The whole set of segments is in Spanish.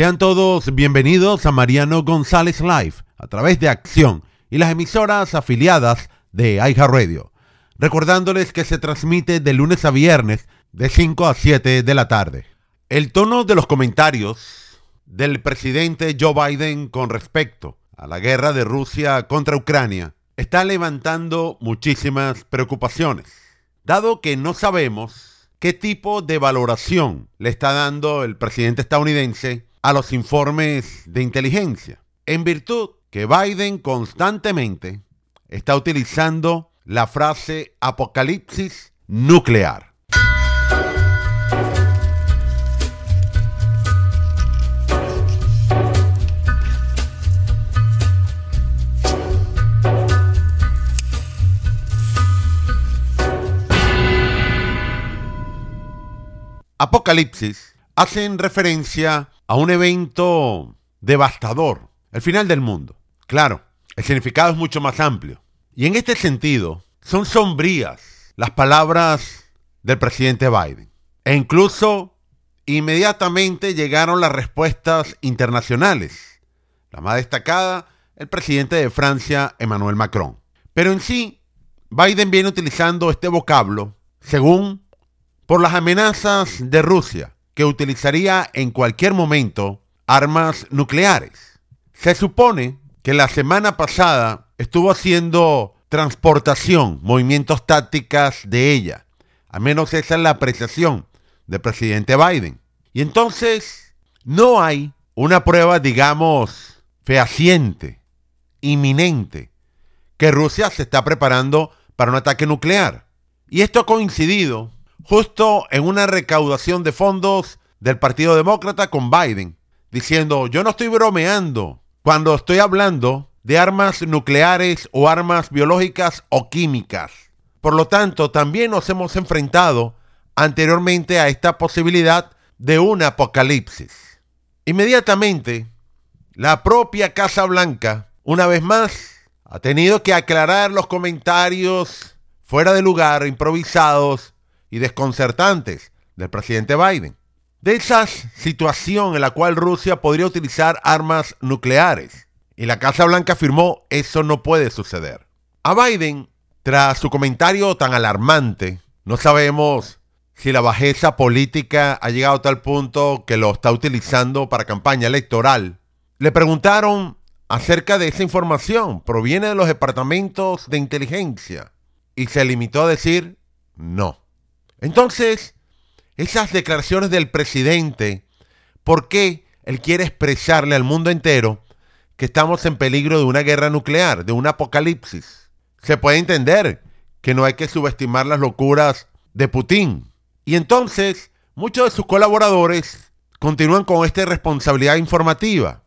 Sean todos bienvenidos a Mariano González Live a través de Acción y las emisoras afiliadas de iHeartRadio. Recordándoles que se transmite de lunes a viernes de 5 a 7 de la tarde. El tono de los comentarios del presidente Joe Biden con respecto a la guerra de Rusia contra Ucrania está levantando muchísimas preocupaciones, dado que no sabemos qué tipo de valoración le está dando el presidente estadounidense a los informes de inteligencia, en virtud que Biden constantemente está utilizando la frase apocalipsis nuclear. Apocalipsis hacen referencia a un evento devastador, el final del mundo. Claro, el significado es mucho más amplio. Y en este sentido, son sombrías las palabras del presidente Biden. E incluso inmediatamente llegaron las respuestas internacionales. La más destacada, el presidente de Francia, Emmanuel Macron. Pero en sí, Biden viene utilizando este vocablo según por las amenazas de Rusia, que utilizaría en cualquier momento armas nucleares. Se supone que la semana pasada estuvo haciendo transportación, movimientos tácticas de ella. Al menos esa es la apreciación del presidente Biden. Y entonces no hay una prueba, digamos, fehaciente, inminente, que Rusia se está preparando para un ataque nuclear. Y esto ha coincidido justo en una recaudación de fondos del Partido Demócrata con Biden, diciendo, yo no estoy bromeando cuando estoy hablando de armas nucleares o armas biológicas o químicas. Por lo tanto, también nos hemos enfrentado anteriormente a esta posibilidad de un apocalipsis. Inmediatamente, la propia Casa Blanca, una vez más, ha tenido que aclarar los comentarios fuera de lugar, improvisados, y desconcertantes del presidente Biden. De esa situación en la cual Rusia podría utilizar armas nucleares. Y la Casa Blanca afirmó eso no puede suceder. A Biden, tras su comentario tan alarmante, no sabemos si la bajeza política ha llegado a tal punto que lo está utilizando para campaña electoral. Le preguntaron acerca de esa información. ¿Proviene de los departamentos de inteligencia? Y se limitó a decir no. Entonces, esas declaraciones del presidente, ¿por qué él quiere expresarle al mundo entero que estamos en peligro de una guerra nuclear, de un apocalipsis? Se puede entender que no hay que subestimar las locuras de Putin. Y entonces, muchos de sus colaboradores continúan con esta responsabilidad informativa,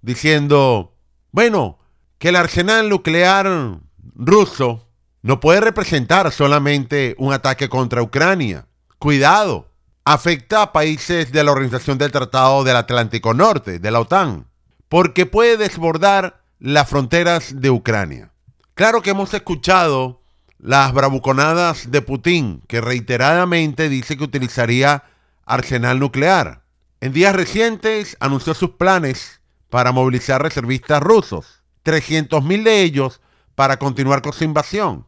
diciendo, bueno, que el arsenal nuclear ruso no puede representar solamente un ataque contra Ucrania. Cuidado, afecta a países de la Organización del Tratado del Atlántico Norte, de la OTAN, porque puede desbordar las fronteras de Ucrania. Claro que hemos escuchado las bravuconadas de Putin, que reiteradamente dice que utilizaría arsenal nuclear. En días recientes anunció sus planes para movilizar reservistas rusos, 300.000 de ellos para continuar con su invasión.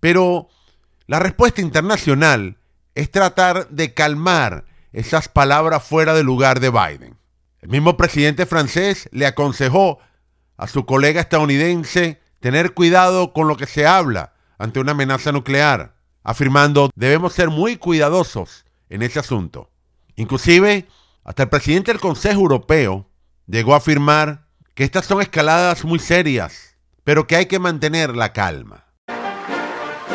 Pero la respuesta internacional es tratar de calmar esas palabras fuera de lugar de Biden. El mismo presidente francés le aconsejó a su colega estadounidense tener cuidado con lo que se habla ante una amenaza nuclear, afirmando debemos ser muy cuidadosos en ese asunto. Inclusive, hasta el presidente del Consejo Europeo llegó a afirmar que estas son escaladas muy serias, pero que hay que mantener la calma.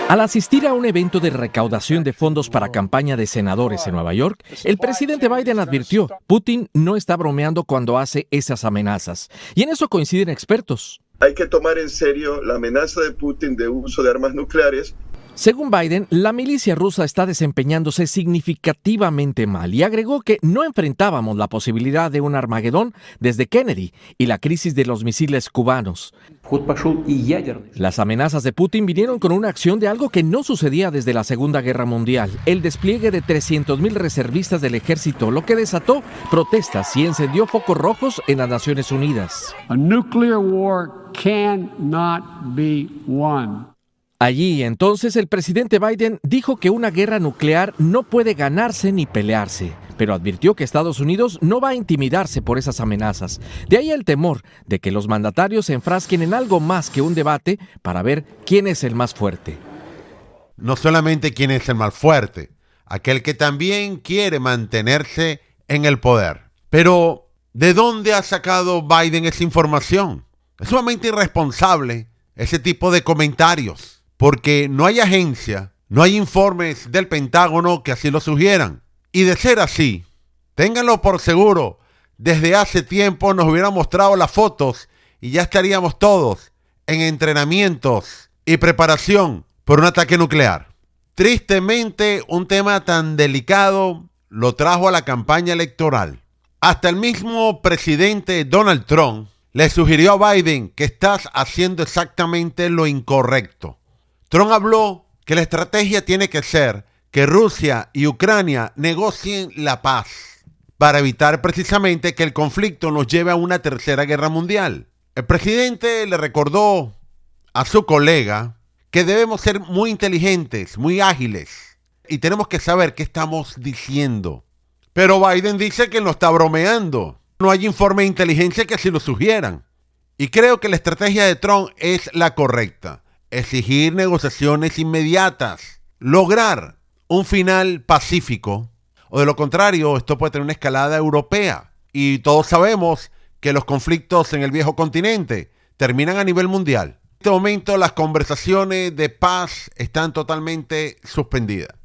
Al asistir a un evento de recaudación de fondos para campaña de senadores en Nueva York, el presidente Biden advirtió, Putin no está bromeando cuando hace esas amenazas. Y en eso coinciden expertos. Hay que tomar en serio la amenaza de Putin de uso de armas nucleares Según Biden, la milicia rusa está desempeñándose significativamente mal y agregó que no enfrentábamos la posibilidad de un Armagedón desde Kennedy y la crisis de los misiles cubanos. Las amenazas de Putin vinieron con una acción de algo que no sucedía desde la Segunda Guerra Mundial, el despliegue de 300.000 reservistas del ejército, lo que desató protestas y encendió focos rojos en las Naciones Unidas. A nuclear war cannot be won. Allí entonces el presidente Biden dijo que una guerra nuclear no puede ganarse ni pelearse, pero advirtió que Estados Unidos no va a intimidarse por esas amenazas. De ahí el temor de que los mandatarios se enfrasquen en algo más que un debate para ver quién es el más fuerte. No solamente quién es el más fuerte, aquel que también quiere mantenerse en el poder. Pero, ¿de dónde ha sacado Biden esa información? Es sumamente irresponsable ese tipo de comentarios porque no hay agencia, no hay informes del Pentágono que así lo sugieran. Y de ser así, ténganlo por seguro, desde hace tiempo nos hubieran mostrado las fotos y ya estaríamos todos en entrenamientos y preparación por un ataque nuclear. Tristemente, un tema tan delicado lo trajo a la campaña electoral. Hasta el mismo presidente Donald Trump le sugirió a Biden que estás haciendo exactamente lo incorrecto. Trump habló que la estrategia tiene que ser que Rusia y Ucrania negocien la paz para evitar precisamente que el conflicto nos lleve a una tercera guerra mundial. El presidente le recordó a su colega que debemos ser muy inteligentes, muy ágiles y tenemos que saber qué estamos diciendo. Pero Biden dice que no está bromeando. No hay informe de inteligencia que así lo sugieran. Y creo que la estrategia de Trump es la correcta exigir negociaciones inmediatas, lograr un final pacífico, o de lo contrario, esto puede tener una escalada europea. Y todos sabemos que los conflictos en el viejo continente terminan a nivel mundial. En este momento las conversaciones de paz están totalmente suspendidas.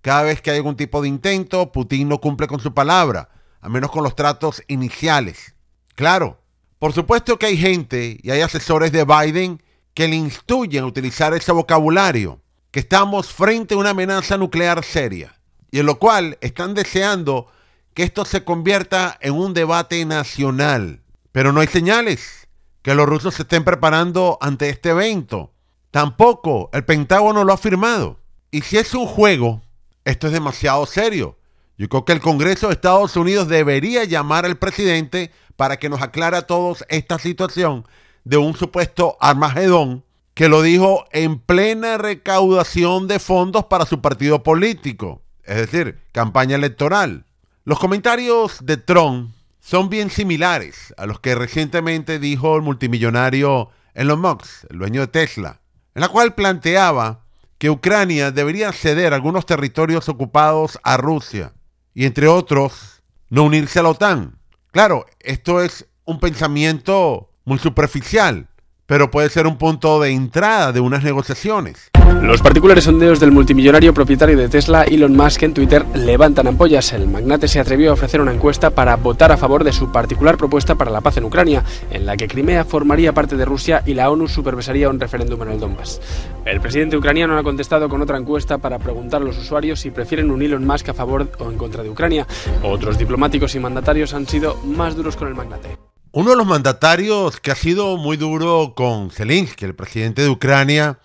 Cada vez que hay algún tipo de intento, Putin no cumple con su palabra, a menos con los tratos iniciales. Claro, por supuesto que hay gente y hay asesores de Biden que le instruyen a utilizar ese vocabulario, que estamos frente a una amenaza nuclear seria, y en lo cual están deseando que esto se convierta en un debate nacional. Pero no hay señales que los rusos se estén preparando ante este evento. Tampoco el Pentágono lo ha firmado. Y si es un juego, esto es demasiado serio. Yo creo que el Congreso de Estados Unidos debería llamar al presidente para que nos aclare a todos esta situación de un supuesto Armagedón que lo dijo en plena recaudación de fondos para su partido político, es decir, campaña electoral. Los comentarios de Trump son bien similares a los que recientemente dijo el multimillonario Elon Musk, el dueño de Tesla, en la cual planteaba que Ucrania debería ceder algunos territorios ocupados a Rusia y entre otros no unirse a la OTAN. Claro, esto es un pensamiento muy superficial, pero puede ser un punto de entrada de unas negociaciones. Los particulares sondeos del multimillonario propietario de Tesla, Elon Musk, en Twitter levantan ampollas. El magnate se atrevió a ofrecer una encuesta para votar a favor de su particular propuesta para la paz en Ucrania, en la que Crimea formaría parte de Rusia y la ONU supervisaría un referéndum en el Donbass. El presidente ucraniano ha contestado con otra encuesta para preguntar a los usuarios si prefieren un Elon Musk a favor o en contra de Ucrania. Otros diplomáticos y mandatarios han sido más duros con el magnate. Uno de los mandatarios que ha sido muy duro con Zelensky, el presidente de Ucrania,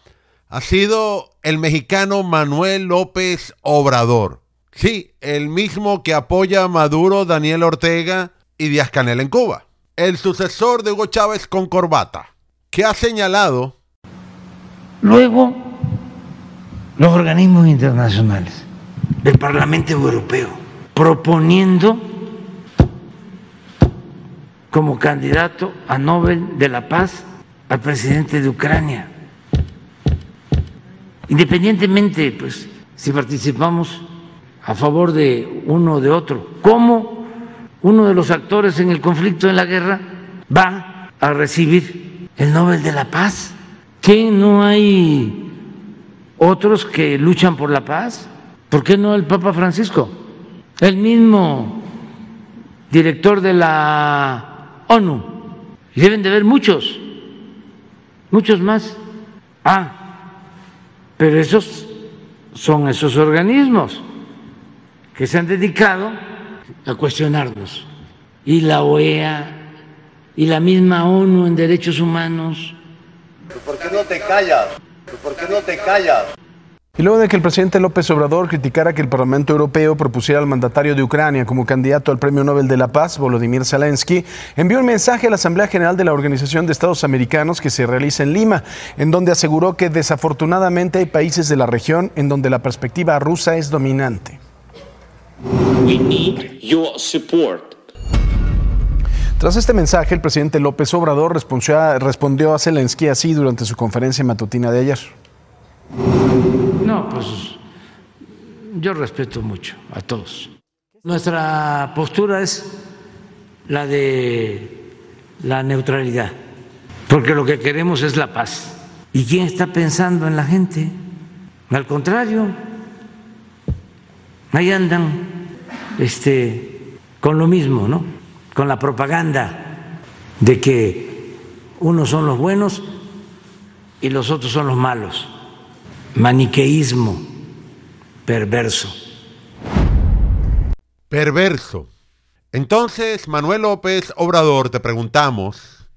ha sido el mexicano Manuel López Obrador. Sí, el mismo que apoya a Maduro, Daniel Ortega y Díaz Canel en Cuba. El sucesor de Hugo Chávez con corbata, que ha señalado... Luego, los organismos internacionales, el Parlamento Europeo, proponiendo como candidato a Nobel de la Paz al presidente de Ucrania. Independientemente, pues, si participamos a favor de uno o de otro, ¿cómo uno de los actores en el conflicto, en la guerra, va a recibir el Nobel de la Paz? ¿Que no hay otros que luchan por la paz? ¿Por qué no el Papa Francisco? El mismo director de la ONU. Y deben de haber muchos, muchos más. Ah, Pero esos son esos organismos que se han dedicado a cuestionarnos. Y la OEA y la misma ONU en derechos humanos. ¿Por qué no te callas? ¿Por qué no te callas? Y luego de que el presidente López Obrador criticara que el Parlamento Europeo propusiera al mandatario de Ucrania como candidato al Premio Nobel de la Paz, Volodymyr Zelensky, envió un mensaje a la Asamblea General de la Organización de Estados Americanos que se realiza en Lima, en donde aseguró que desafortunadamente hay países de la región en donde la perspectiva rusa es dominante. Tras este mensaje, el presidente López Obrador respondió a, respondió a Zelensky así durante su conferencia matutina de ayer. No, pues yo respeto mucho a todos. Nuestra postura es la de la neutralidad, porque lo que queremos es la paz. ¿Y quién está pensando en la gente? Al contrario, ahí andan este, con lo mismo, ¿no? Con la propaganda de que unos son los buenos y los otros son los malos maniqueísmo perverso. Perverso. Entonces, Manuel López Obrador, te preguntamos,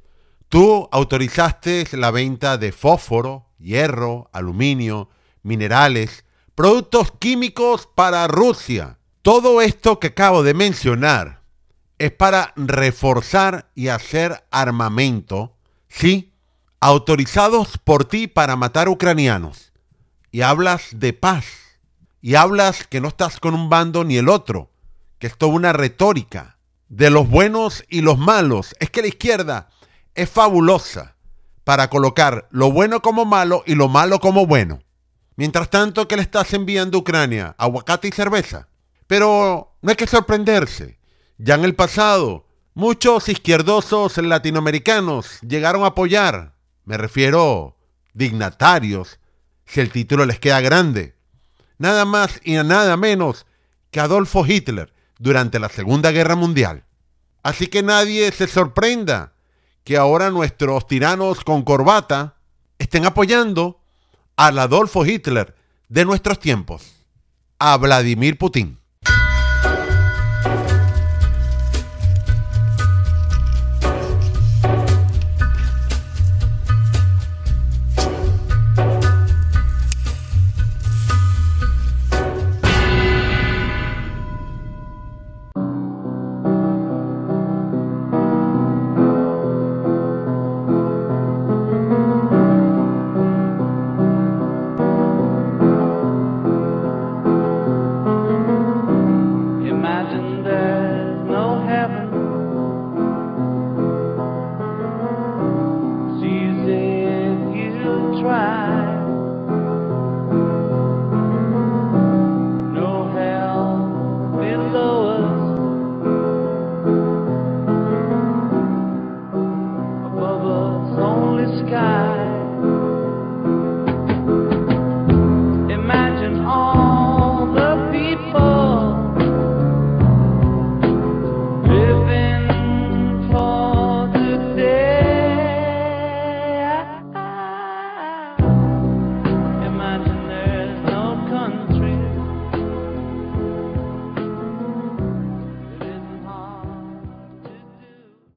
tú autorizaste la venta de fósforo, hierro, aluminio, minerales, productos químicos para Rusia. Todo esto que acabo de mencionar es para reforzar y hacer armamento, ¿sí? Autorizados por ti para matar ucranianos y hablas de paz y hablas que no estás con un bando ni el otro, que es toda una retórica de los buenos y los malos. Es que la izquierda es fabulosa para colocar lo bueno como malo y lo malo como bueno. Mientras tanto, ¿qué le estás enviando a Ucrania? Aguacate y cerveza. Pero no hay que sorprenderse. Ya en el pasado, muchos izquierdosos latinoamericanos llegaron a apoyar, me refiero dignatarios, si el título les queda grande. Nada más y nada menos que Adolfo Hitler durante la Segunda Guerra Mundial. Así que nadie se sorprenda que ahora nuestros tiranos con corbata estén apoyando al Adolfo Hitler de nuestros tiempos, a Vladimir Putin.